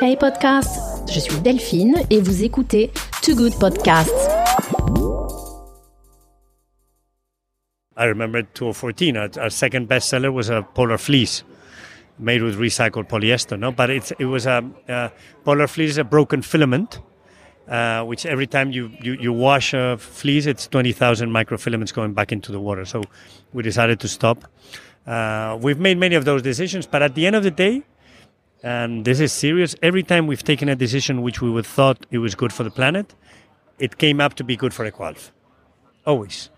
Hey podcast, je suis Delphine et vous écoutez Too Good Podcasts. I remember 2014, our, our second bestseller was a polar fleece made with recycled polyester. No, but it's, it was a, a polar fleece is a broken filament, uh, which every time you, you, you wash a fleece, it's 20,000 microfilaments going back into the water. So we decided to stop. Uh, we've made many of those decisions, but at the end of the day, and this is serious, every time we've taken a decision which we would thought it was good for the planet, it came up to be good for Ecoalf. Always.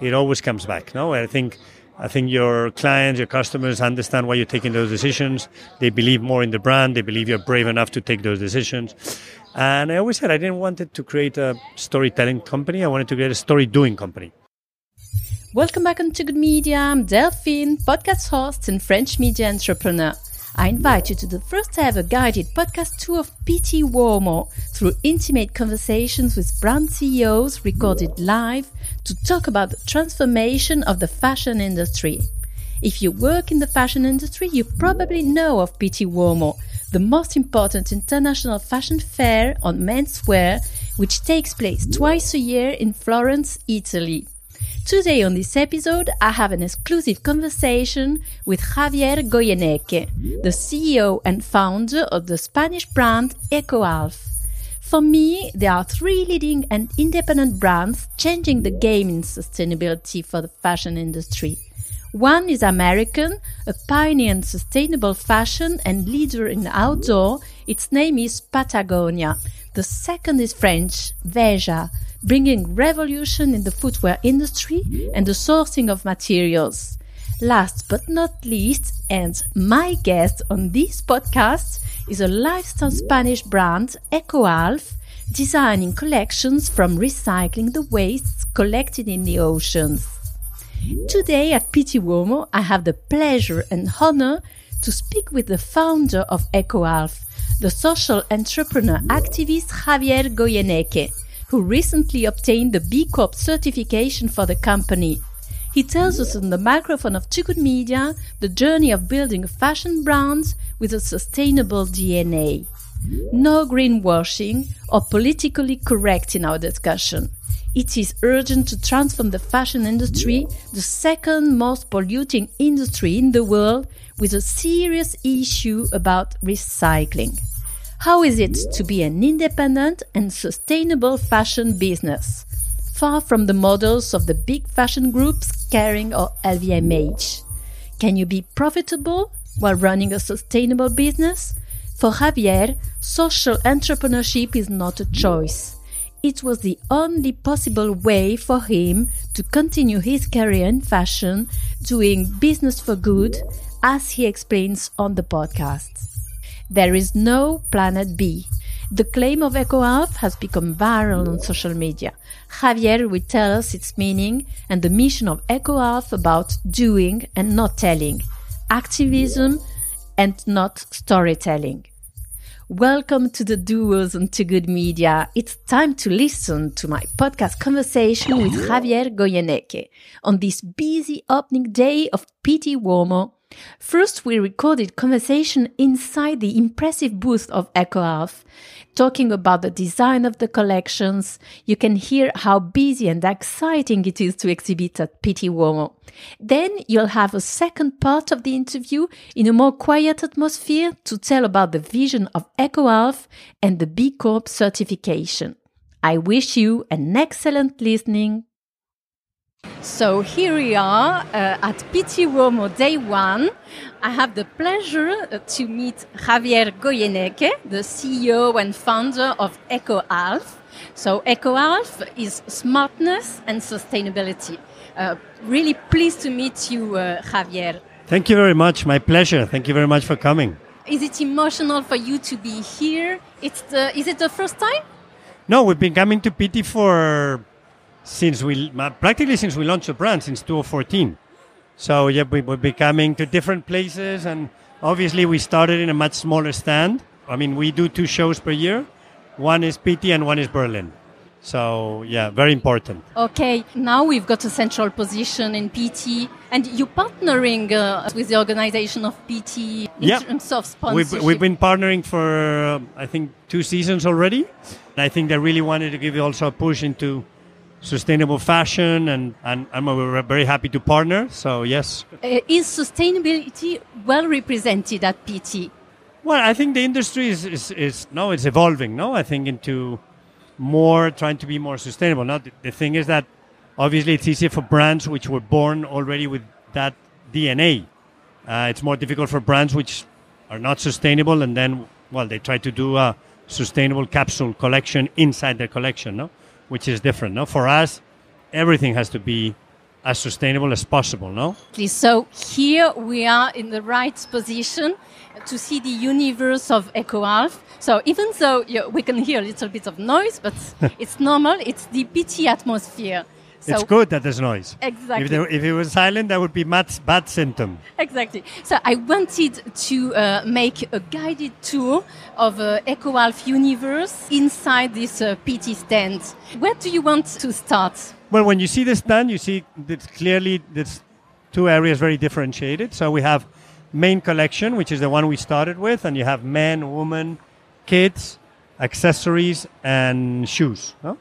It always comes back. No, I think I think your clients, your customers understand why you're taking those decisions. They believe more in the brand. They believe you're brave enough to take those decisions. And I always said I didn't want it to create a storytelling company. I wanted to create a story doing company. Welcome back on Too Good Media. I'm Delphine, podcast host and French media entrepreneur. I invite you to the first ever guided podcast tour of Pitti Uomo through intimate conversations with brand CEOs recorded live to talk about the transformation of the fashion industry. If you work in the fashion industry, you probably know of Pitti Uomo, the most important international fashion fair on menswear, which takes place twice a year in Florence, Italy. Today on this episode, I have an exclusive conversation with Javier Goyeneche, the CEO and founder of the Spanish brand EcoAlf. For me, there are three leading and independent brands changing the game in sustainability for the fashion industry. One is American, a pioneer in sustainable fashion and leader in outdoor. Its name is Patagonia. The second is French, Veja, bringing revolution in the footwear industry and the sourcing of materials. Last but not least, and my guest on this podcast is a lifestyle Spanish brand, EcoAlf, designing collections from recycling the wastes collected in the oceans. Today at Pitti Uomo, I have the pleasure and honor to speak with the founder of EcoAlf, the social entrepreneur activist Javier Goyeneche who recently obtained the B Corp certification for the company. He tells us on the microphone of Good Media the journey of building a fashion brand with a sustainable DNA. No greenwashing or politically correct in our discussion. It is urgent to transform the fashion industry, the second most polluting industry in the world, with a serious issue about recycling. How is it to be an independent and sustainable fashion business? Far from the models of the big fashion groups Kering or LVMH. Can you be profitable while running a sustainable business? For Javier, social entrepreneurship is not a choice. It was the only possible way for him to continue his career in fashion, doing business for good, as he explains on the podcast. There is no planet B. The claim of EcoAlf has become viral on social media. Javier will tell us its meaning and the mission of EcoAlf about doing and not telling, activism and not storytelling. Welcome to the Doers on Too Good Media. It's time to listen to my podcast conversation with Javier Goyeneche on this busy opening day of Pitti Uomo First, we recorded conversation inside the impressive booth of EcoAlf, talking about the design of the collections. You can hear how busy and exciting it is to exhibit at Pitti Uomo. Then you'll have a second part of the interview in a more quiet atmosphere to tell about the vision of EcoAlf and the B Corp certification. I wish you an excellent listening. So here we are uh, at Pitti Uomo Day 1. I have the pleasure uh, to meet Javier Goyeneche, the CEO and founder of EcoAlf. So EcoAlf is smartness and sustainability. Uh, really pleased to meet you, uh, Javier. Thank you very much. My pleasure. Thank you very much for coming. Is it emotional for you to be here? It's the, is it the first time? No, we've been coming to Pitti for since we practically since we launched the brand since 2014. So yeah, we, we've been coming to different places, and obviously we started in a much smaller stand. I mean, we do two shows per year. One is Pitti and one is Berlin. So yeah, very important. Okay, now we've got a central position in Pitti, and you're partnering uh, with the organization of Pitti in Yeah. terms of We've, sponsorship. we've been partnering for, uh, I think, two seasons already. And I think they really wanted to give you also a push into sustainable fashion, and, and, and we were very happy to partner. So, yes. Uh, is sustainability well represented at Pitti? Well, I think the industry is, is, is no, it's evolving, no? I think into more trying to be more sustainable. Now, the, the thing is that obviously it's easier for brands which were born already with that DNA. Uh, it's more difficult for brands which are not sustainable and then, well, they try to do a sustainable capsule collection inside their collection, no? Which is different, no? For us, everything has to be as sustainable as possible, no? So here we are in the right position to see the universe of EcoAlf. So even though we can hear a little bit of noise, but it's normal. It's the Pitti atmosphere. So it's good that there's noise. Exactly. If, there, if it was silent, that would be bad, bad symptom. Exactly. So I wanted to uh, make a guided tour of uh, EcoAlf universe inside this uh, Pitti stand. Where do you want to start? Well, when you see the stand, you see that clearly there's two areas very differentiated. So we have main collection, which is the one we started with, and you have men, women, kids, accessories, and shoes. No?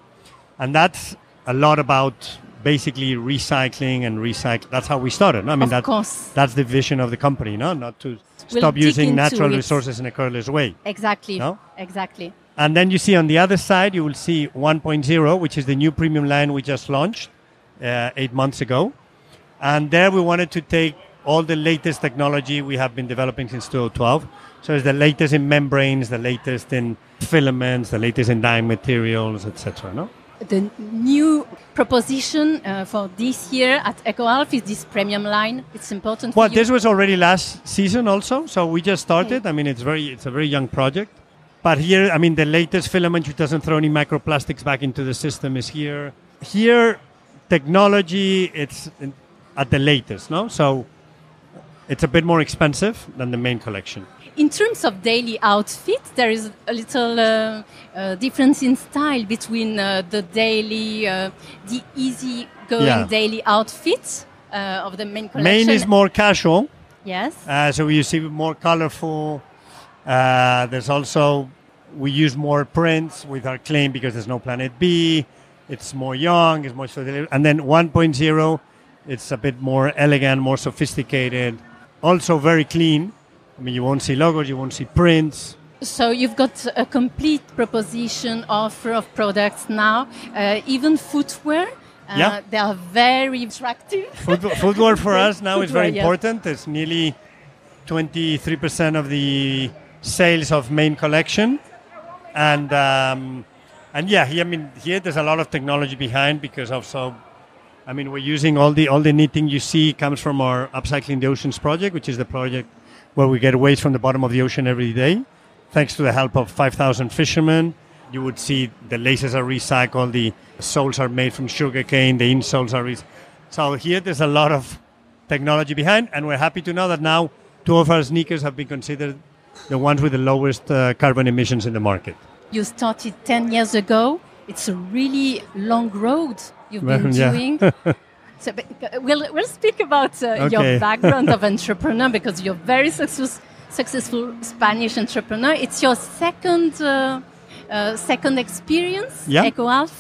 And that's a lot about basically recycling and recycle. That's how we started. I mean, Of that, course. that's the vision of the company, no? Not to We'll stop using natural it. resources in a careless way. Exactly. No? Exactly. And then you see on the other side, you will see 1.0, which is the new premium line we just launched uh, eight months ago. And there we wanted to take all the latest technology we have been developing since 2012. So it's the latest in membranes, the latest in filaments, the latest in dye materials, etc. No? The new proposition uh, for this year at EcoAlf is this premium line. It's important Well, this was already last season also, so we just started. I mean, it's very, it's a very young project. But here, I mean, the latest filament which doesn't throw any microplastics back into the system is here. Here, technology, it's at the latest, no? So it's a bit more expensive than the main collection. In terms of daily outfit, there is a little uh, uh, difference in style between uh, the daily, uh, the easy going Yeah. daily outfits uh, of the main collection. Main is more casual, yes. uh, so you see more colorful. Uh, there's also we use more prints with our claim because there's no Planet B. It's more young. It's more and then 1.0, it's a bit more elegant, more sophisticated, also very clean. I mean, you won't see logos, you won't see prints. So you've got a complete proposition offer of products now, uh, even footwear. Uh, Yeah. They are very attractive. Foot, footwear for us now is very Footwear, yeah. important. It's nearly 23% of the sales of main collection. And um, and yeah, here, I mean, here there's a lot of technology behind because also, I mean, we're using all the all the knitting you see comes from our Upcycling the Oceans project, which is the project where we get waste from the bottom of the ocean every day, thanks to the help of 5,000 fishermen. You would see the laces are recycled, the soles are made from sugarcane, the insoles are. Re- so here there's a lot of technology behind, and we're happy to know that now two of our sneakers have been considered the ones with the lowest uh, carbon emissions in the market. You started 10 years ago. It's a really long road you've been yeah. doing. so uh, we'll, we'll speak about uh, your background of entrepreneur because you're very success, successful Spanish entrepreneur. It's your second uh, uh, second experience, Yeah. EcoAlf.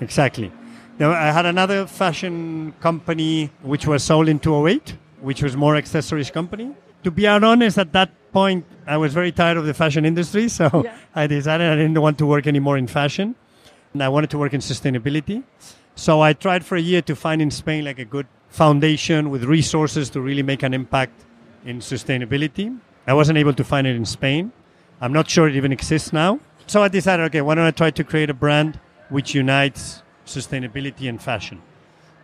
Exactly. Now, I had another fashion company which was sold in 2008, which was more accessories company. To be honest, at that point, I was very tired of the fashion industry, so Yeah. I decided I didn't want to work anymore in fashion, and I wanted to work in sustainability. So I tried for a year to find in Spain like a good foundation with resources to really make an impact in sustainability. I wasn't able to find it in Spain. I'm not sure it even exists now. So I decided, okay, why don't I try to create a brand which unites sustainability and fashion?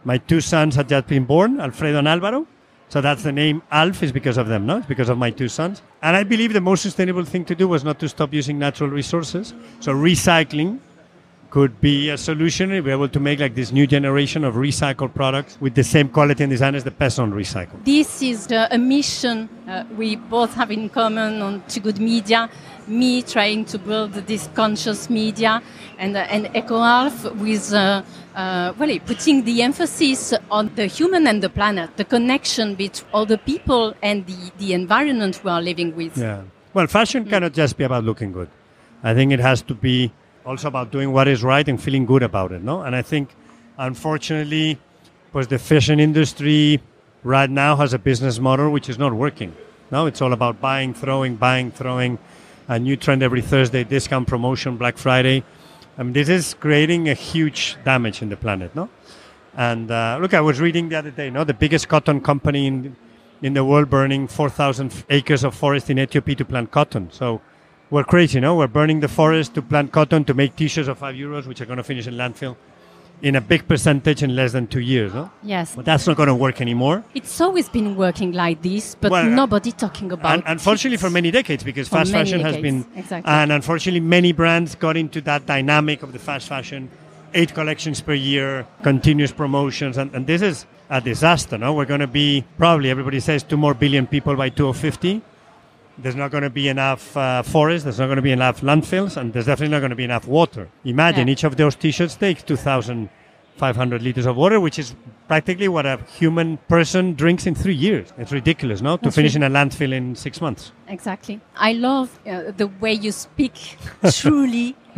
My two sons had just been born, Alfredo and Alvaro. So that's the name Alf is because of them, no? It's because of my two sons. And I believe the most sustainable thing to do was not to stop using natural resources. So recycling could be a solution. if We're able to make like this new generation of recycled products with the same quality and design as the best on recycle. This is the, a mission uh, we both have in common on Good Media. Me trying to build this conscious media, and uh, and EcoAlf with uh, uh, well, putting the emphasis on the human and the planet, the connection between all the people and the, the environment we are living with. Yeah. Well, fashion mm. cannot just be about looking good. I think it has to be also about doing what is right and feeling good about it, no? And I think, unfortunately, because the fashion industry right now has a business model which is not working. No, it's all about buying, throwing, buying, throwing. A new trend every Thursday, discount promotion, Black Friday. I mean, this is creating a huge damage in the planet, no? And uh, look, I was reading the other day, no, the biggest cotton company in in the world burning 4,000 acres of forest in Ethiopia to plant cotton. So we're crazy, no? We're burning the forest to plant cotton to make t-shirts of five euros, which are going to finish in landfill in a big percentage in less than two years, no? Yes. But that's not going to work anymore. It's always been working like this, but well, uh, nobody talking about it. Unfortunately, for many decades, because fast fashion decades. has been, exactly. and unfortunately, many brands got into that dynamic of the fast fashion, eight collections per year, continuous promotions, and, and this is a disaster. No, we're going to be probably everybody says two more billion people by 2050 there's not going to be enough uh, forest, there's not going to be enough landfills, and there's definitely not going to be enough water. Imagine each of those t-shirts takes 2,500 liters of water, which is practically what a human person drinks in three years. It's ridiculous, no? To finish in a landfill in six months. Exactly. I love uh, the way you speak, truly.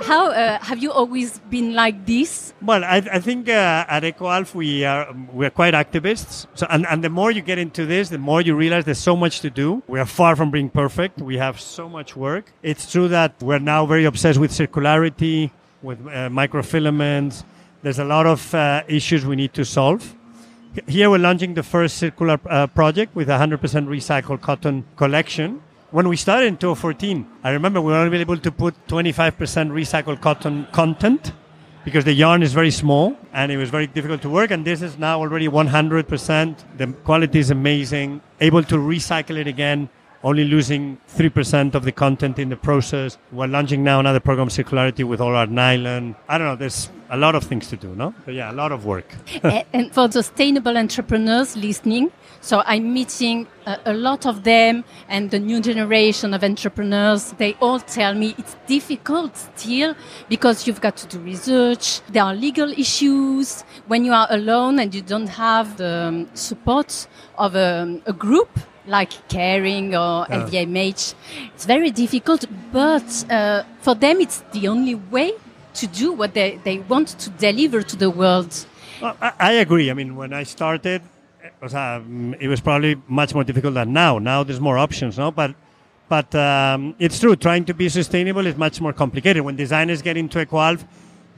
How uh, have you always been like this? Well, I, I think uh, at EcoAlf we are we're quite activists. So, and, and the more you get into this, the more you realize there's so much to do. We are far from being perfect. We have so much work. It's true that we're now very obsessed with circularity, with uh, microfilaments. There's a lot of uh, issues we need to solve. Here we're launching the first circular uh, project with 100% recycled cotton collection when we started in 2014, I remember we were only able to put 25% recycled cotton content because the yarn is very small and it was very difficult to work. And this is now already 100%. The quality is amazing. Able to recycle it again, only losing 3% of the content in the process. We're launching now another program, Circularity, with all our nylon. I don't know, there's a lot of things to do, no? So yeah, a lot of work. and for sustainable entrepreneurs listening, so I'm meeting a, a, lot of them and the new generation of entrepreneurs. They all tell me it's difficult still because you've got to do research. There are legal issues when you are alone and you don't have the um, support of a, a group like Kering or yeah. LVMH. It's very difficult, but uh, for them, it's the only way to do what they, they want to deliver to the world. Well, I, I agree. I mean, when I started, it was, um, it was probably much more difficult than now. Now there's more options, no? But but um, it's true. Trying to be sustainable is much more complicated. When designers get into EcoAlf,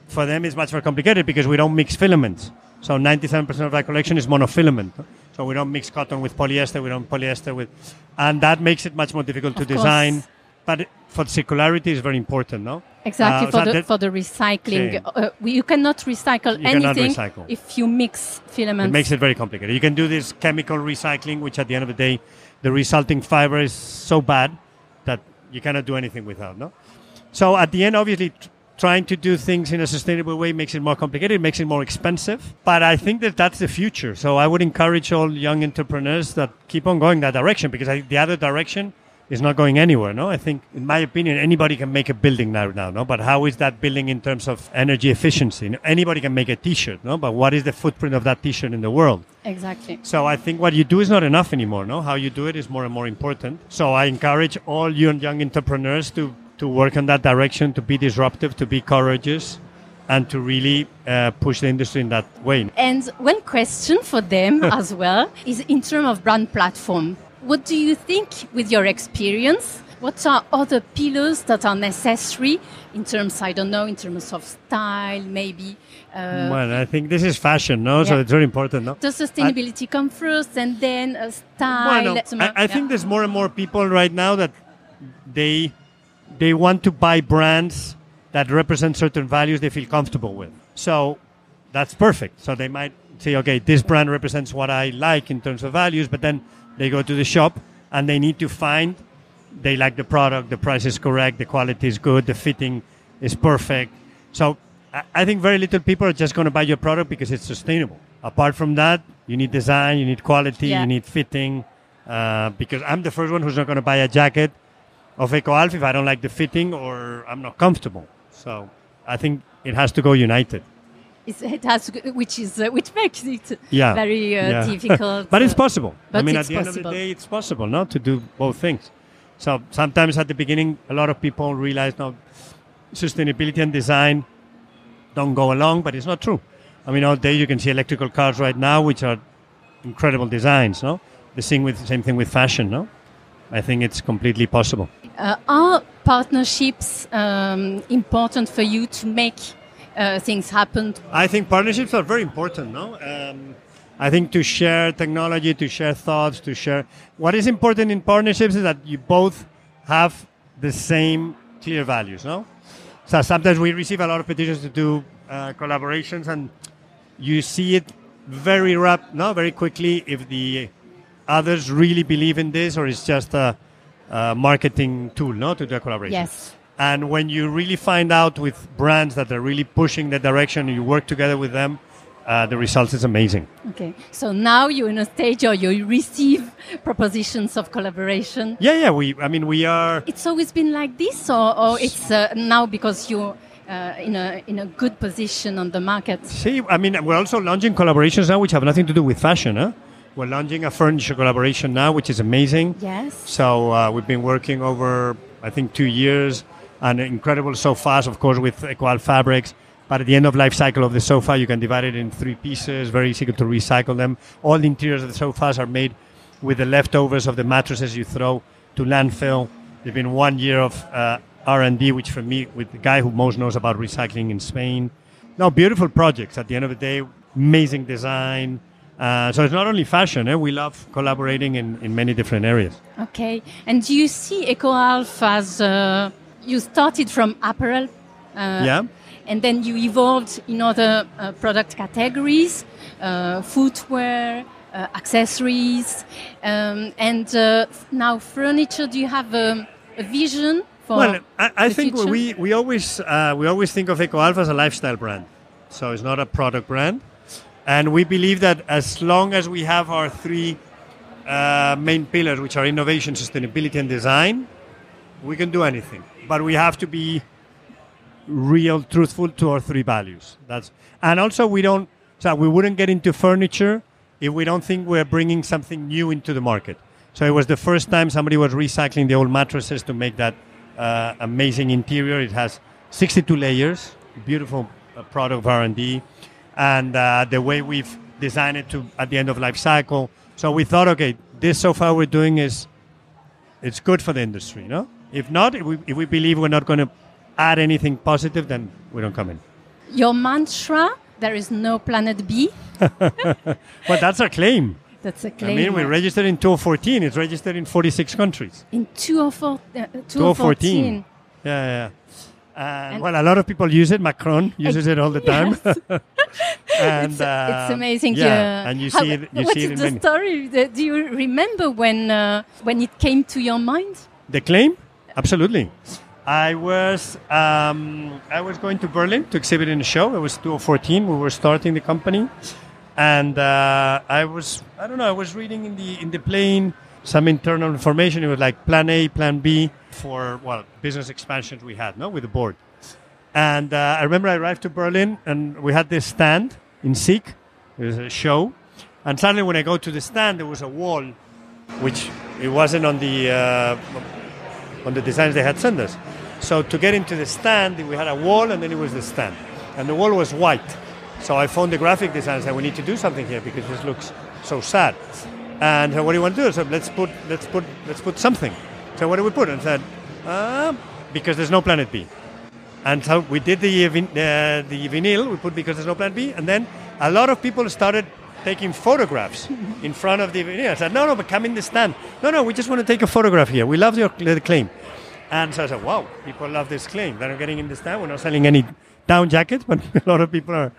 for them it's much more complicated because we don't mix filaments. So 97% of our collection is monofilament. So we don't mix cotton with polyester. We don't polyester with, and that makes it much more difficult of to design. Course. But for circularity is very important, no? Exactly uh, for, so the, for the recycling. Uh, you cannot recycle you anything cannot recycle. if you mix filaments. It makes it very complicated. You can do this chemical recycling, which at the end of the day, the resulting fiber is so bad that you cannot do anything without, no? So at the end, obviously, trying to do things in a sustainable way makes it more complicated, makes it more expensive. But I think that that's the future. So I would encourage all young entrepreneurs that keep on going that direction because I, the other direction is not going anywhere. No, I think, in my opinion, anybody can make a building now. Now, no, but how is that building in terms of energy efficiency? Anybody can make a T-shirt, no, but what is the footprint of that T-shirt in the world? Exactly. So I think what you do is not enough anymore. No, how you do it is more and more important. So I encourage all young young entrepreneurs to to work in that direction, to be disruptive, to be courageous, and to really uh, push the industry in that way. And one question for them as well is in terms of brand platform. What do you think, with your experience, what are other pillars that are necessary in terms, I don't know, in terms of style, maybe? Uh, well, I think this is fashion, no? Yeah. So it's very important, no? Does sustainability I, come first and then a style? Well, no, I, I yeah. think there's more and more people right now that they they want to buy brands that represent certain values they feel comfortable with. So that's perfect. So they might say, okay, this brand represents what I like in terms of values, but then they go to the shop and they need to find they like the product, the price is correct, the quality is good, the fitting is perfect. So I, think very little people are just going to buy your product because it's sustainable. Apart from that, you need design, you need quality, Yeah. you need fitting. Uh, because I'm the first one who's not going to buy a jacket of EcoAlf if I don't like the fitting or I'm not comfortable. So I think it has to go united. It's, it has, to- which is uh, which makes it Yeah. very uh, Yeah. difficult. but it's possible. I mean, it's at the end possible. of the day, it's possible, no, to do both things. So sometimes at the beginning, a lot of people realize now sustainability and design don't go along, but it's not true. I mean, all day you can see electrical cars right now, which are incredible designs, no? The same with same thing with fashion, no? I think it's completely possible. Uh, are partnerships um, important for you to make uh, things happen? I think partnerships are very important, no? Um, I think to share technology, to share thoughts, to share. What is important in partnerships is that you both have the same clear values, no? So sometimes we receive a lot of petitions to do uh, collaborations, and you see it very rap, no, very quickly if the others really believe in this, or it's just a, a marketing tool, no, to do a collaboration. Yes. And when you really find out with brands that are really pushing that direction, you work together with them, uh, the results is amazing. Okay. So now you're in a stage or you receive propositions of collaboration. Yeah, yeah. We, I mean, we are. It's always been like this, or, or it's uh, now because you're uh, in a in a good position on the market. See, I mean, we're also launching collaborations now, which have nothing to do with fashion. Huh? We're launching a furniture collaboration now, which is amazing. Yes. So uh, we've been working over, I think, two years, and incredible sofas, of course, with EcoAlf Fabrics. But at the end of life cycle of the sofa, you can divide it in three pieces. Very easy to recycle them. All the interiors of the sofas are made with the leftovers of the mattresses you throw to landfill. There's been one year of uh, R&D, which for me, with the guy who most knows about recycling in Spain. Now, beautiful projects. At the end of the day, amazing design. Uh, so it's not only fashion. Eh? We love collaborating in, in many different areas. Okay. And do you see EcoAlf as uh, you started from apparel? Uh, Yeah. And then you evolved in other uh, product categories, uh, footwear, uh, accessories, um, and uh, now furniture. Do you have a, a vision for? Well, I, I think future? we we always uh, we always think of EcoAlf as a lifestyle brand, so it's not a product brand, and we believe that as long as we have our three uh, main pillars, which are innovation, sustainability, and design, we can do anything. But we have to be real, truthful to our three values. That's and also we don't. So we wouldn't get into furniture if we don't think we're bringing something new into the market. So it was the first time somebody was recycling the old mattresses to make that uh, amazing interior. It has 62 layers, beautiful uh, product of R&D, and uh, the way we've designed it to at the end of life cycle. So we thought, okay, this so far we're doing is it's good for the industry, no? If not, if we, if we believe we're not going to add anything positive, then we don't come in. Your mantra: there is no planet B. But that's our claim. That's a claim. I mean, we registered in 2014. It's registered in 46 countries. in 2014. Uh, 2014. Yeah, yeah. yeah. And, And- well, a lot of people use it. Macron uses it all the time. and it's, uh, it's amazing. Yeah, uh, and you how- see it. You what see is it the many. story? Do you remember when uh, when it came to your mind? The claim? Absolutely. I was um, I was going to Berlin to exhibit in a show. It was 2014. We were starting the company, and uh, I was I don't know. I was reading in the in the plane some internal information. It was like Plan A, Plan B for well business expansions we had no with the board. And uh, I remember I arrived to Berlin and we had this stand in Seek. It was a show, and suddenly when I go to the stand, there was a wall, which it wasn't on the. Uh, on the designs they had sent us. So to get into the stand, we had a wall and then it was the stand. And the wall was white. So I phoned the graphic designer and said, we need to do something here because this looks so sad. And uh, what do you want to do? So let's put, let's put, let's put something. So what do we put? And I said, uh, because there's no planet B. And so we did the, uh, the vinyl, we put because there's no planet B. And then a lot of people started taking photographs in front of the vinyl. I said, no, no, but come in the stand. No, no, we just want to take a photograph here. We love your the claim. And so I said, wow, people love this claim. They're getting in the stand. We're not selling any down jackets, but a lot of people are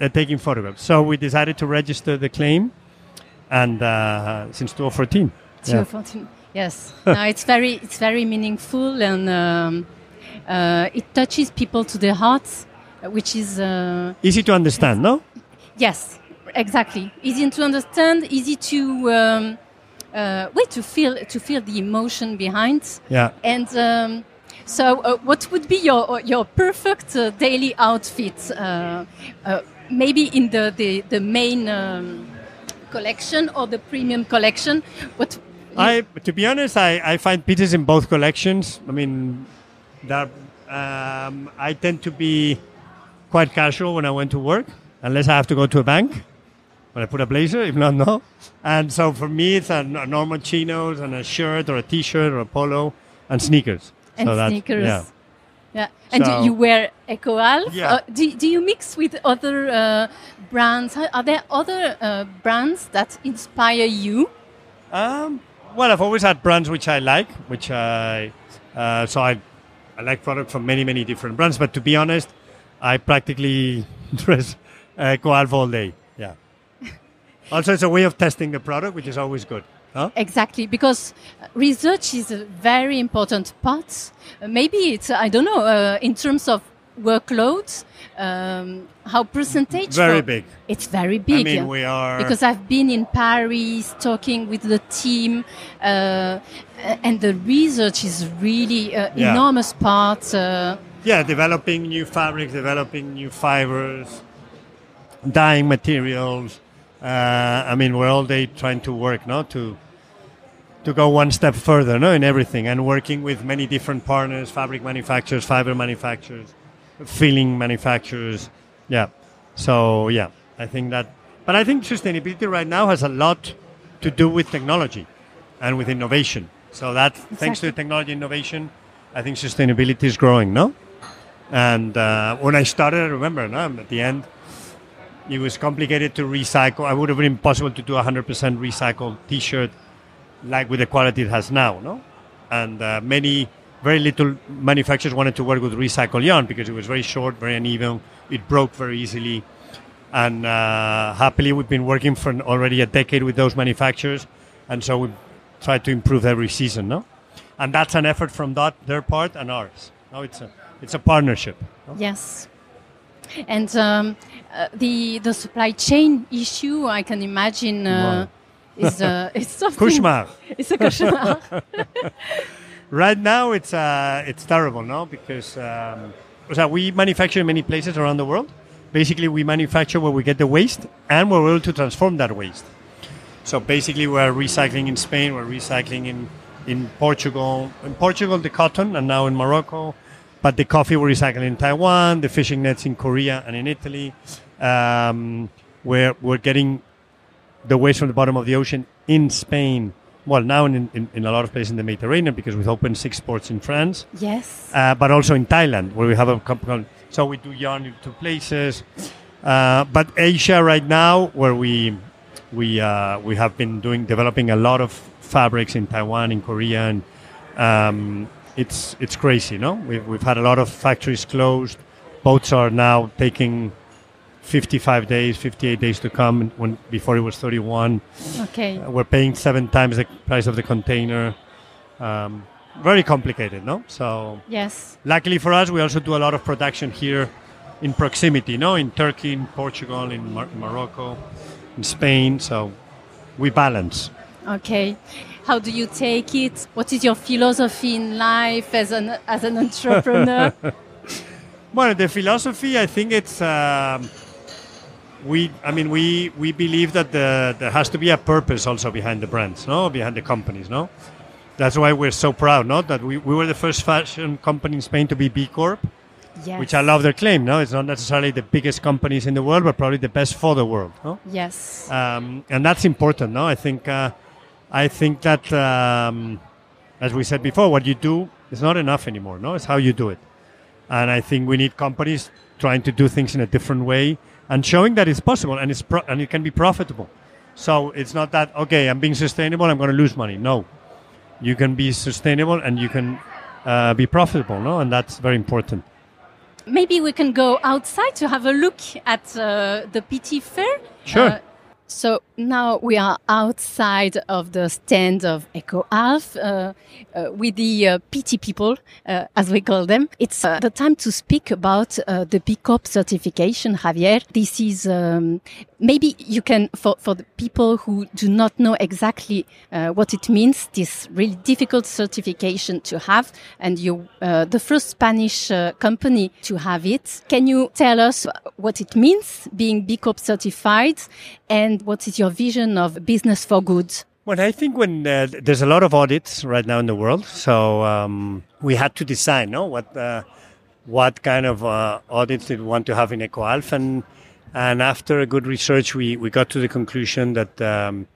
uh, taking photographs. So we decided to register the claim, and uh, since 2014. Yeah. 2014. Yes. no, it's very it's very meaningful and um, Uh, it touches people to their hearts, which is uh, Easy to understand, no? yes, exactly. Easy to understand, easy to um, uh, wait to feel to feel the emotion behind. Yeah. And um, so, uh, what would be your your perfect uh, daily outfit? Uh, uh, maybe in the the, the main um, collection or the premium collection. What? I, to be honest, I, I find pieces in both collections. I mean, that um, I tend to be quite casual when I went to work, unless I have to go to a bank. When I put a blazer, if not, no. And so for me, it's a, a normal chinos and a shirt or a t-shirt or a polo and sneakers. and so sneakers. Yeah. Yeah. And So- do you wear Ecoalf? Yeah. Uh, do, do you mix with other uh, brands? Are there other uh, brands that inspire you? Um, well, I've always had brands which I like, which I uh, so I I like product from many many different brands. But to be honest, I practically dress uh, EcoAlf all day. Yeah. also, it's a way of testing the product, which is always good. Huh? Exactly, because research is a very important part. Uh, maybe it's, I don't know, uh, in terms of workloads, um, how percentage? Very for- big. It's very big. I mean, we are- Because I've been in Paris talking with the team, uh, and the research is really an Yeah. enormous part. Uh, Yeah, developing new fabrics, developing new fibers, dyeing materials. Uh, I mean, we're all day trying to work, no, to to go one step further, no, in everything, and working with many different partners, fabric manufacturers, fiber manufacturers, filling manufacturers. Yeah. So yeah, I think that. But I think sustainability right now has a lot to do with technology and with innovation. So that thanks to Exactly. technology innovation, I think sustainability is growing. No. And uh, when I started, I remember, no, at the end, it was complicated to recycle. I would have been impossible to do a 100% recycled T-shirt like with the quality it has now, no? And uh, many, very little manufacturers wanted to work with recycled yarn because it was very short, very uneven. It broke very easily. And uh, happily, we've been working for already a decade with those manufacturers, and so we try to improve every season, no? And that's an effort from that, their part and ours. No, it's a it's a partnership. no? Yes. And um, uh, the the supply chain issue, I can imagine, uh, is uh, is something. Cauchemar. It's a cauchemar. Right now, it's uh, it's terrible, no? Because um, so we manufacture in many places around the world. Basically, we manufacture where we get the waste, and we're able to transform that waste. So basically, we're recycling in Spain, we're recycling in in Portugal, in Portugal the cotton, and now in Morocco. But the coffee we're recycling in Taiwan, the fishing nets in Korea and in Italy. Um, we're we're getting the waste from the bottom of the ocean in Spain. Well, now in, in, in a lot of places in the Mediterranean because we've opened six ports in France, yes. uh, but also in Thailand where we have a company. So we do yarn in two places. Uh, but Asia right now, where we we uh, we have been doing developing a lot of fabrics in Taiwan, in Korea, and um, it's it's crazy. No, we've we've had a lot of factories closed. Boats are now taking 55 days, 58 days to come. When before it was 31. Okay. Uh, we're paying seven times the price of the container. Um, very complicated, no? So Yes. luckily for us, we also do a lot of production here in proximity, no? In Turkey, in Portugal, in Mar- Morocco, in Spain. So we balance. Okay. How do you take it? What is your philosophy in life as an as an entrepreneur? Well, the philosophy, I think it's um, we. I mean, we we believe that the, there has to be a purpose also behind the brands, no, behind the companies, no. That's why we're so proud, no, that we, we were the first fashion company in Spain to be B Corp, yes. which I love their claim. No, it's not necessarily the biggest companies in the world, but probably the best for the world. No, Yes. um, and that's important. No, I think uh, I think that um, as we said before, what you do is not enough anymore. No, it's how you do it. And I think we need companies trying to do things in a different way and showing that it's possible and it's pro- and it can be profitable. So it's not that okay, I'm being sustainable, I'm going to lose money. No, you can be sustainable and you can uh, be profitable. No, and that's very important. Maybe we can go outside to have a look at uh, the Pitti fair. Sure. Uh, So now we are outside of the stand of EcoAlf uh, uh, with the uh, Pitti people, uh, as we call them. It's uh, the time to speak about uh, the B Corp certification, Javier. This is um, maybe you can, for, for the people who do not know exactly what it means, this really difficult certification to have, and you, the first Spanish company to have it. Can you tell us what it means being B Corp certified and what is your vision of business for good? Well, I think when uh, there's a lot of audits right now in the world, so um, we had to decide, no, what uh, what kind of uh, audits did we want to have in EcoAlf, and and after a good research, we we got to the conclusion that um,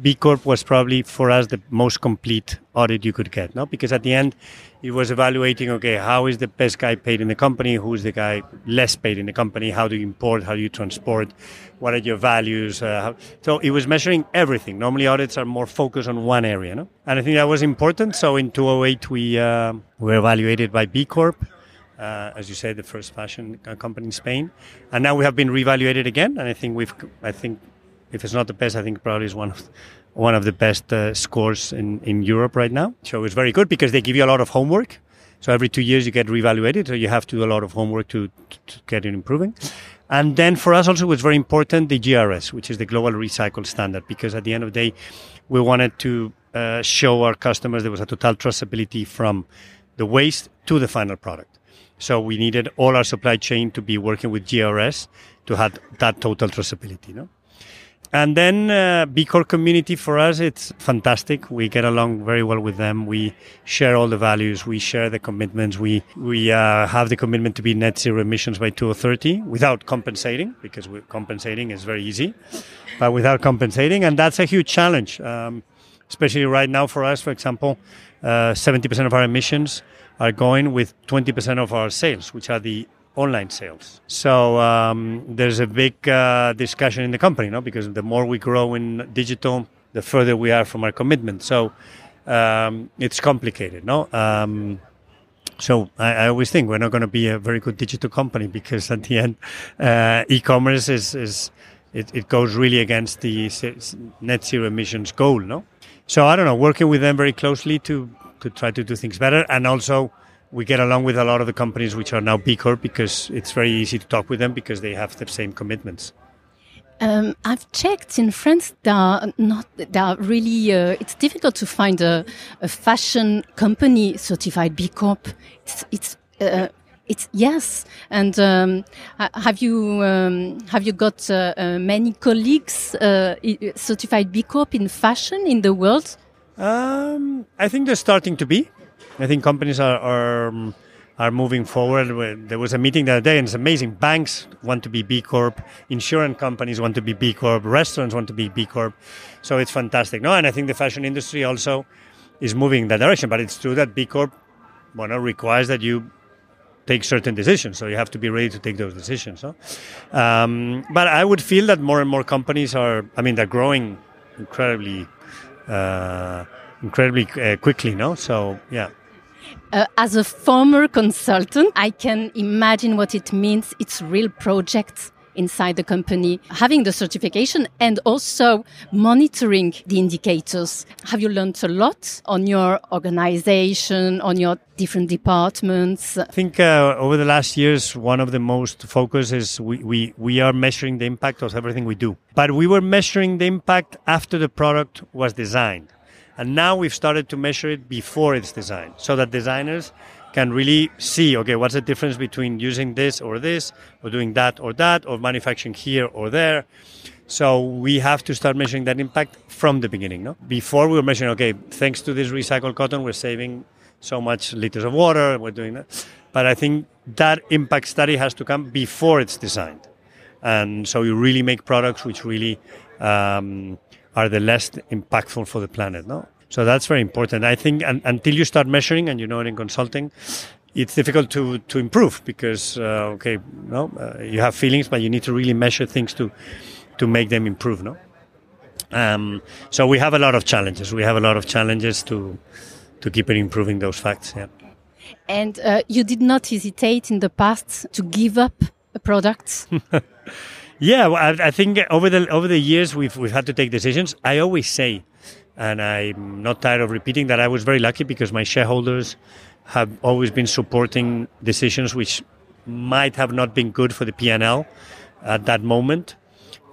B Corp was probably for us the most complete audit you could get, no? Because at the end, it was evaluating, okay, how is the best guy paid in the company? Who's the guy less paid in the company? How do you import? How do you transport? What are your values? Uh, how, so it was measuring everything. Normally audits are more focused on one area, no? And I think that was important. So in 2008, we uh, were evaluated by B Corp. Uh, as you said, the first fashion company in Spain, and now we have been reevaluated again. And I think we've, I think if it's not the best, I think probably is one of one of the best uh, scores in, in Europe right now. So it's very good because they give you a lot of homework. So every two years you get reevaluated, so you have to do a lot of homework to, to get it improving. And then for us also was very important the GRS, which is the Global Recycle Standard, because at the end of the day, we wanted to uh, show our customers there was a total traceability from the waste to the final product. So we needed all our supply chain to be working with GRS to have that total traceability. No? And then uh, B Corp community for us, it's fantastic. We get along very well with them. We share all the values. We share the commitments. We we uh, have the commitment to be net zero emissions by 2030 without compensating, because compensating is very easy, but without compensating, and that's a huge challenge, um, especially right now for us. For example, uh, 70% of our emissions are going with 20% of our sales, which are the online sales. So um, there's a big uh, discussion in the company, no? Because the more we grow in digital, the further we are from our commitment. So um, it's complicated, no? Um, so I, I, always think we're not going to be a very good digital company because at the end, uh, e-commerce is, is it, it, goes really against the net zero emissions goal, no? So I don't know, working with them very closely to to try to do things better, and also we get along with a lot of the companies which are now B Corp because it's very easy to talk with them because they have the same commitments. Um, I've checked in France. There are not. There are really. Uh, it's difficult to find a, a, fashion company certified B Corp. It's. It's. Uh, it's yes. And um, have you um, have you got uh, uh many colleagues uh, certified B Corp in fashion in the world? Um, I think they're starting to be. I think companies are are, um, are moving forward. There was a meeting the other day, and it's amazing. Banks want to be B Corp, insurance companies want to be B Corp, restaurants want to be B Corp. So it's fantastic. No, and I think the fashion industry also is moving in that direction. But it's true that B Corp, well, requires that you take certain decisions. So you have to be ready to take those decisions. Um, but I would feel that more and more companies are. I mean, they're growing incredibly, uh, incredibly uh, quickly. No, so yeah. Uh, as a former consultant, I can imagine what it means. It's real projects inside the company, having the certification and also monitoring the indicators. Have you learned a lot on your organization, on your different departments? I think uh, over the last years, one of the most focus is we, we, we are measuring the impact of everything we do. But we were measuring the impact after the product was designed. And now we've started to measure it before it's designed so that designers can really see, okay, what's the difference between using this or this, or doing that or that, or manufacturing here or there. So we have to start measuring that impact from the beginning. No? Before we were measuring, okay, thanks to this recycled cotton, we're saving so much liters of water, we're doing that. But I think that impact study has to come before it's designed. And so you really make products which really um, are the less impactful for the planet. No, so that's very important. I think and, until you start measuring, and you know it in consulting, it's difficult to to improve because uh, okay, no, uh, you have feelings, but you need to really measure things to to make them improve. No, um, so we have a lot of challenges. We have a lot of challenges to to keep improving those facts. Yeah. And uh, you did not hesitate in the past to give up a product. Yeah, well, I, I think over the over the years we've we've had to take decisions. I always say, and I'm not tired of repeating that I was very lucky because my shareholders have always been supporting decisions which might have not been good for the PNL at that moment.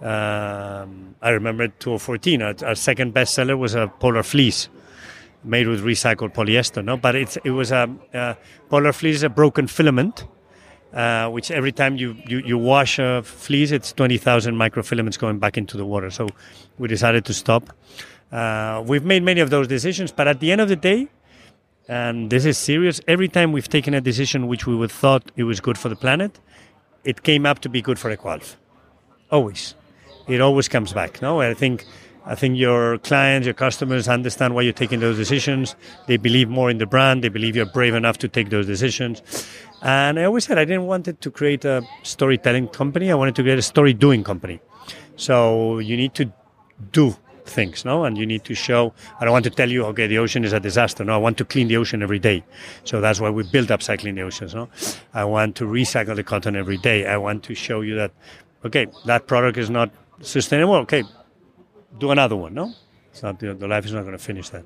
Um, I remember 2014, our, our second bestseller was a polar fleece made with recycled polyester. No, but it's it was a uh, polar fleece a broken filament, uh, which every time you, you, you wash a fleece, it's twenty thousand microfilaments going back into the water. So we decided to stop. Uh, we've made many of those decisions, but at the end of the day, and this is serious. Every time we've taken a decision which we would thought it was good for the planet, it came up to be good for EcoAlf. Always, it always comes back. No, I think I think your clients, your customers understand why you're taking those decisions. They believe more in the brand. They believe you're brave enough to take those decisions. And I always said I didn't want it to create a storytelling company. I wanted to create a story doing company. So you need to do things, no? And you need to show. I don't want to tell you, okay, the ocean is a disaster. No, I want to clean the ocean every day. So that's why we build up cycling the oceans. No, I want to recycle the cotton every day. I want to show you that, okay, that product is not sustainable. Okay, do another one. No, it's not the, the life is not going to finish that.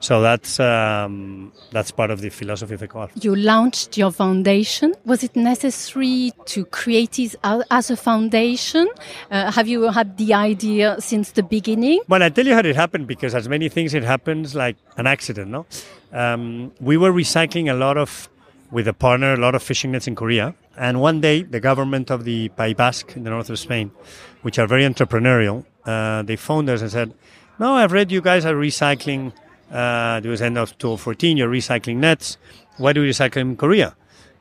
So that's um, that's part of the philosophy of EcoAlf. You launched your foundation. Was it necessary to create it as a foundation? Uh, have you had the idea since the beginning? Well, I tell you how it happened because as many things, it happens like an accident. No, um, we were recycling a lot of with a partner, a lot of fishing nets in Korea. And one day, the government of the Pays Basque in the north of Spain, which are very entrepreneurial, uh, they phoned us and said, "No, I've read you guys are recycling. Uh, was end of 2014. You're recycling nets. Why do you recycle them in Korea?"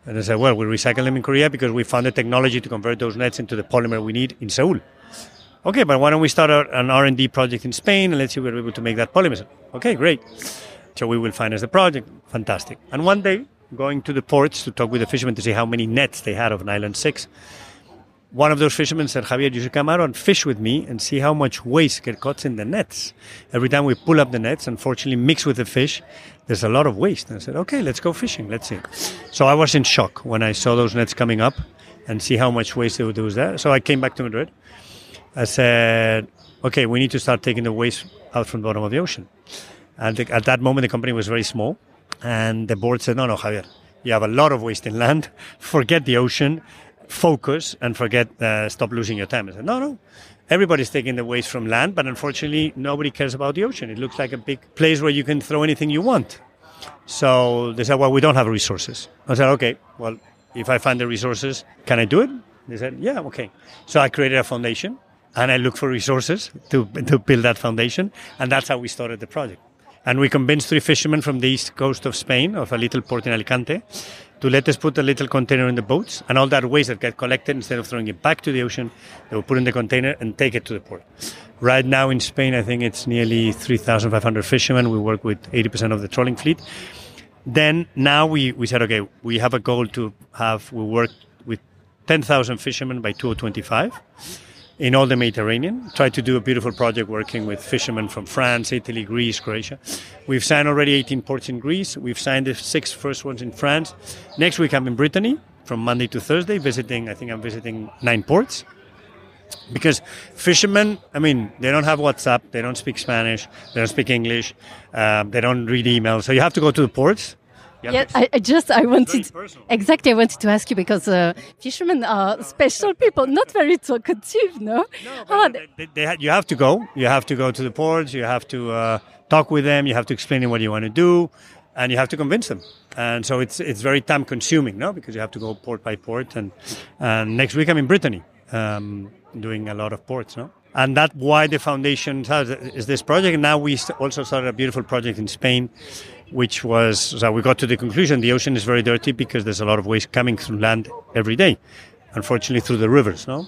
And I said, "Well, we recycle them in Korea because we found the technology to convert those nets into the polymer we need in Seoul." Okay, but why don't we start an R&D project in Spain and let's see if we're able to make that polymer? Okay, great. So we will finance the project. Fantastic. And one day, going to the ports to talk with the fishermen to see how many nets they had of nylon 6, one of those fishermen said, Javier, you should come out and fish with me and see how much waste get caught in the nets. Every time we pull up the nets, unfortunately, mix with the fish, there's a lot of waste. And I said, okay, let's go fishing. Let's see. So I was in shock when I saw those nets coming up and see how much waste there was there. So I came back to Madrid. I said, okay, we need to start taking the waste out from the bottom of the ocean. And at that moment, the company was very small. And the board said, no, no, Javier, you have a lot of waste in land. Forget the ocean focus and forget, uh, stop losing your time. I said, no, no. Everybody's taking the waste from land, but unfortunately, nobody cares about the ocean. It looks like a big place where you can throw anything you want. So they said, well, we don't have resources. I said, okay, well, if I find the resources, can I do it? They said, yeah, okay. So I created a foundation and I looked for resources to, to build that foundation. And that's how we started the project. And we convinced three fishermen from the east coast of Spain, of a little port in Alicante, to let us put a little container in the boats, and all that waste that get collected, instead of throwing it back to the ocean, they will put in the container and take it to the port. Right now in Spain, I think it's nearly 3,500 fishermen. We work with 80% of the trolling fleet. Then now we, we said, okay, we have a goal to have, we work with 10,000 fishermen by 2025 in all the Mediterranean. Try to do a beautiful project working with fishermen from France, Italy, Greece, Croatia. We've signed already 18 ports in Greece. We've signed the six first ones in France. Next week I'm in Brittany from Monday to Thursday, visiting. I think I'm visiting nine ports. Because fishermen, I mean, they don't have WhatsApp, they don't speak Spanish, they don't speak English, um, they don't read emails. So you have to go to the ports yeah, I, I, just I wanted exactly I wanted to ask you because uh, fishermen are special people, not very talkative, no. no oh, they, they, they, you have to go. You have to go to the ports. You have to uh, talk with them. You have to explain them what you want to do, and you have to convince them. And so it's it's very time consuming, no, because you have to go port by port. And and next week I'm in Brittany, um, doing a lot of ports, no and that's why the foundation is this project. And now we also started a beautiful project in Spain which was so we got to the conclusion the ocean is very dirty because there's a lot of waste coming through land every day. Unfortunately, through the rivers. No,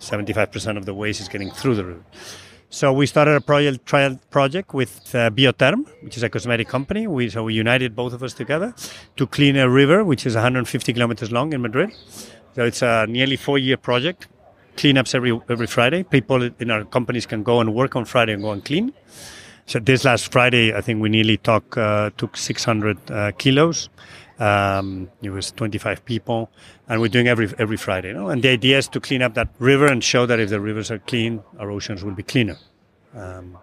75% of the waste is getting through the river. So we started a project, trial project with uh, Biotherm, which is a cosmetic company. We, so we united both of us together to clean a river, which is 150 kilometers long in Madrid. So it's a nearly four-year project. Cleanups every every Friday. People in our companies can go and work on Friday and go and clean. So this last Friday, I think we nearly took uh, took 600 uh, kilos. Um, it was 25 people, and we're doing every every Friday. And the idea is to clean up that river and show that if the rivers are clean, our oceans will be cleaner. Um,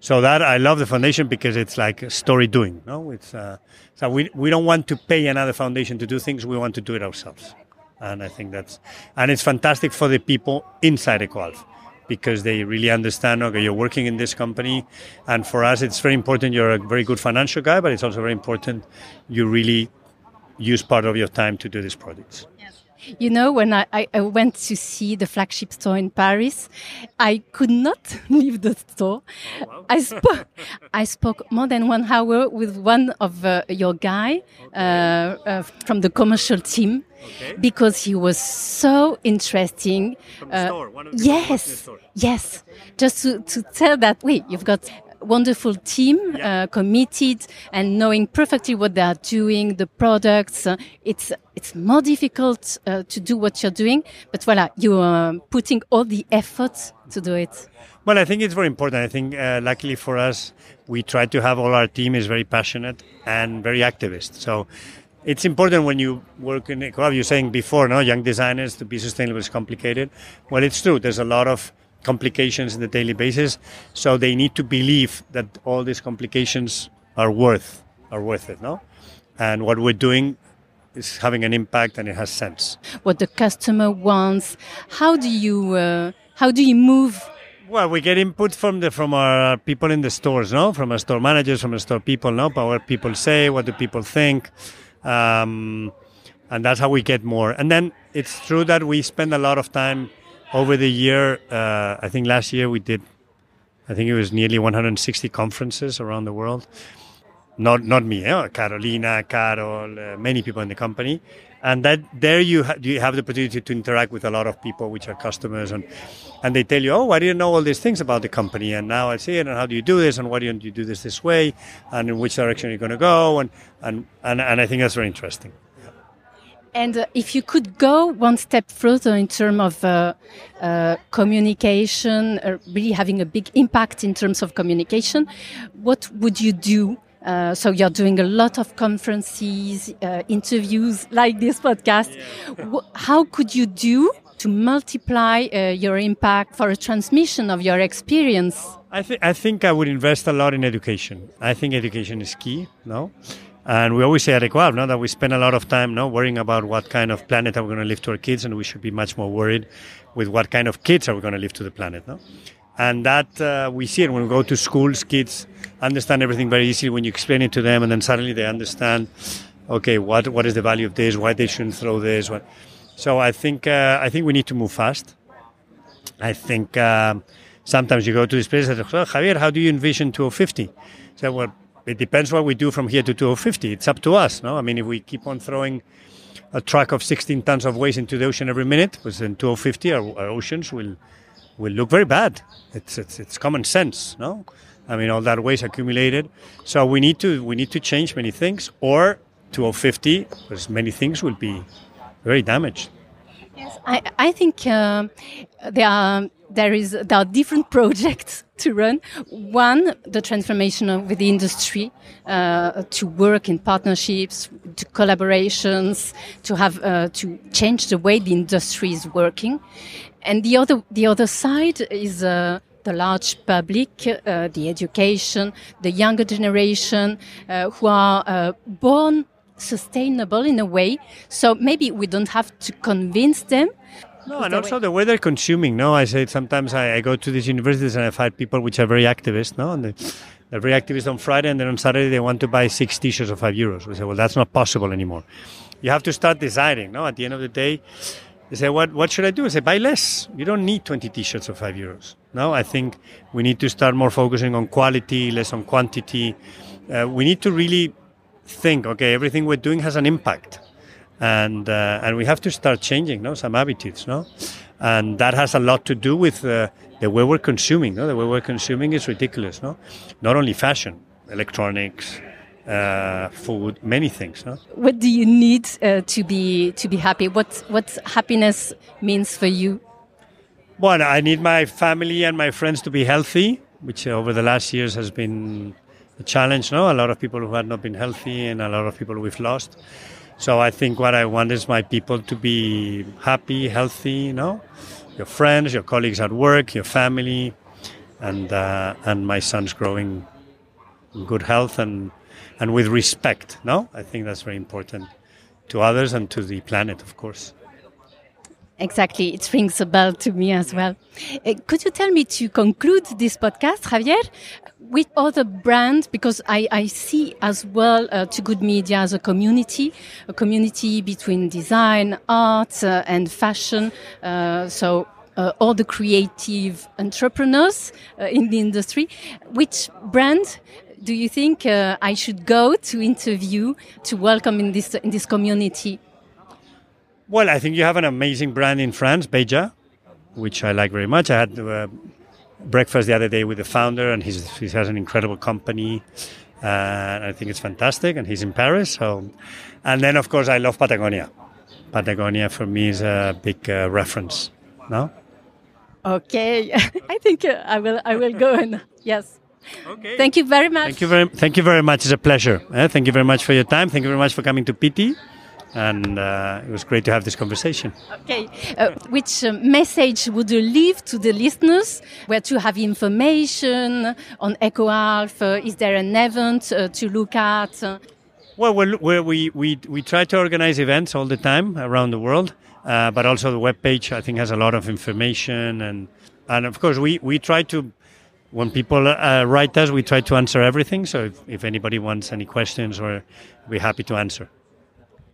so that I love the foundation because it's like story doing. No, it's uh, so we we don't want to pay another foundation to do things. We want to do it ourselves, and I think that's and it's fantastic for the people inside Ecoalf because they really understand okay you're working in this company. And for us it's very important. You're a very good financial guy but it's also very important you really use part of your time to do these projects you know, when I, I, went to see the flagship store in Paris, I could not leave the store. Oh, wow. I spoke, I spoke more than one hour with one of uh, your guy okay. uh, uh, from the commercial team okay. because he was so interesting. Uh, yes, yes. Just to, to tell that, wait, you've got wonderful team, yeah. uh, committed and knowing perfectly what they are doing, the products. Uh, it's it's more difficult uh, to do what you're doing, but voila, you are putting all the effort to do it. Well, I think it's very important. I think, uh, luckily for us, we try to have all our team is very passionate and very activist. So it's important when you work in, well, you're saying before, no, young designers to be sustainable is complicated. Well, it's true. There's a lot of complications in the daily basis. So they need to believe that all these complications are worth are worth it, no? And what we're doing is having an impact and it has sense. What the customer wants. How do you uh, how do you move? Well, we get input from the from our people in the stores, no, from our store managers, from our store people, no, but what people say, what do people think, um, and that's how we get more. And then it's true that we spend a lot of time over the year, uh, I think last year we did, I think it was nearly 160 conferences around the world. Not not me, eh? Carolina, Carol, uh, many people in the company, and that there you ha- you have the opportunity to interact with a lot of people, which are customers, and and they tell you, oh, I didn't know all these things about the company, and now I see it, and how do you do this, and why don't you do this this way, and in which direction you're going to go, and and and, and I think that's very interesting. And uh, if you could go one step further in terms of uh, uh, communication, uh, really having a big impact in terms of communication, what would you do? Uh, so you're doing a lot of conferences, uh, interviews like this podcast. Yeah. How could you do to multiply your impact for a transmission of your experience? I, th I think I would invest a lot in education. I think education is key. No. And we always say at Ecoalf now that we spend a lot of time now worrying about what kind of planet are we going to leave to our kids, and we should be much more worried with what kind of kids are we going to leave to the planet. No? And that uh, we see it when we go to schools, kids understand everything very easily when you explain it to them, and then suddenly they understand, okay, what what is the value of this? Why they shouldn't throw this? What? So I think uh, I think we need to move fast. I think uh, sometimes you go to this place and say, oh, Javier, how do you envision 2050? So well it depends what we do from here to 2050. It's up to us. No, I mean, if we keep on throwing a truck of 16 tons of waste into the ocean every minute, because in 2050 our, our oceans will will look very bad. It's, it's it's common sense. No, I mean all that waste accumulated. So we need to we need to change many things, or 2050, because many things will be very damaged. Yes, I, I think uh, there are there is there are different projects to run. One, the transformation of the industry uh, to work in partnerships, to collaborations, to have uh, to change the way the industry is working, and the other the other side is. Uh, the large public, uh, the education, the younger generation, uh, who are uh, born sustainable in a way. So maybe we don't have to convince them, no, and also way? the way they're consuming. No, I say sometimes I, I, go to these universities and I find people which are very activist. No, and they, they're very activist on Friday, and then on Saturday they want to buy six t-shirts of five euros. We say, well, that's not possible anymore. You have to start deciding. No, at the end of the day, they say, what what should I do? I say, buy less. You don't need twenty t-shirts of five euros. No, I think we need to start more focusing on quality, less on quantity. Uh, we need to really think. Okay, everything we're doing has an impact and uh, and we have to start changing no some attitudes no? And that has a lot to do with uh, the way we're consuming no? The way we're consuming is ridiculous no? Not only fashion electronics uh, food many things no? What do you need uh, to be to be happy? What what happiness means for you? Well i need my family and my friends to be healthy which over the last years has been a challenge. No, a lot of people who had not been healthy and a lot of people we've lost. So I think what I want is my people to be happy, healthy. You know, your friends, your colleagues at work, your family, and uh, and my son's growing in good health and and with respect. No, I think that's very important to others and to the planet, of course. Exactly. It rings a bell to me as well. Uh, could you tell me to conclude this podcast, Javier, with other brands? Because I, I see as well uh, Too Good Media as a community, a community between design, art, uh, and fashion. Uh, so uh, all the creative entrepreneurs uh, in the industry. Which brand do you think I should go to interview to welcome in this in this community? Well, I think you have an amazing brand in France, Veja, which I like very much. I had uh, breakfast the other day with the founder, and he's, he has an incredible company. Uh, I think it's fantastic, and he's in Paris. So, and then of course I love Patagonia. Patagonia for me is a big uh, reference. No. Okay, I think uh, I will. I will go and yes. Okay. Thank you very much. Thank you very. Thank you very much. It's a pleasure. Eh? Thank you very much for your time. Thank you very much for coming to Pitti and uh, it was great to have this conversation. Okay, uh, which uh, message would you leave to the listeners? Where to have information on EcoAlf? Uh, is there an event uh, to look at? Well, we're, we we we try to organize events all the time around the world, uh, but also the webpage, I think has a lot of information and and of course we we try to. When people write us, we try to answer everything. So if, if anybody wants any questions, we're, we're happy to answer.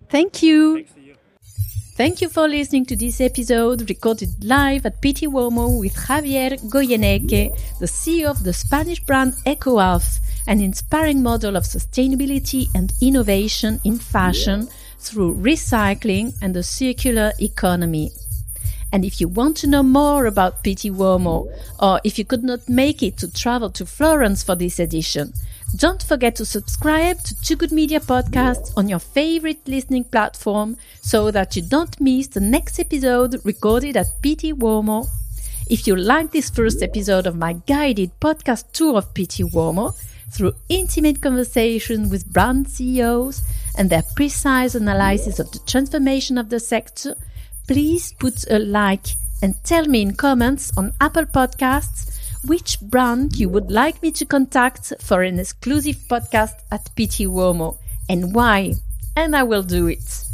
Thank you. Thank you for listening to this episode recorded live at Pitti Uomo with Javier Goyeneche, the CEO of the Spanish brand EcoAlf, an inspiring model of sustainability and innovation in fashion through recycling and the circular economy. And if you want to know more about Pitti Uomo, or if you could not make it to travel to Florence for this edition, don't forget to subscribe to Too Good Media podcasts on your favorite listening platform so that you don't miss the next episode recorded at Pitti Uomo. If you like this first episode of my guided podcast tour of Pitti Uomo through intimate conversation with brand CEOs and their precise analysis of the transformation of the sector, please put a like and tell me in comments on Apple Podcasts which brand you would like me to contact for an exclusive podcast at Pitti Uomo and why, and I will do it.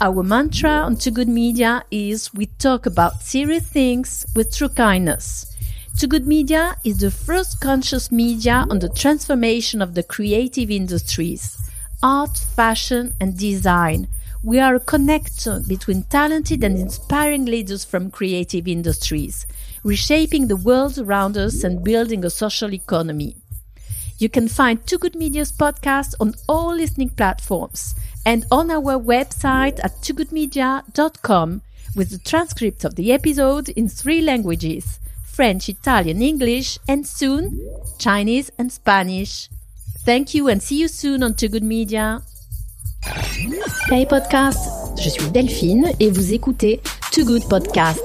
Our mantra on Too Good Media is we talk about serious things with true kindness. Too Good Media is the first conscious media on the transformation of the creative industries, art, fashion, and design. We are a connector between talented and inspiring leaders from creative industries reshaping the world around us and building a social economy. You can find Too Good Media's podcast on all listening platforms and on our website at toogoodmedia.com with the transcript of the episode in three languages French, Italian, English, and soon Chinese and Spanish. Thank you and see you soon on Too Good Media. Hey podcast, je suis Delphine et vous écoutez Too Good Podcast.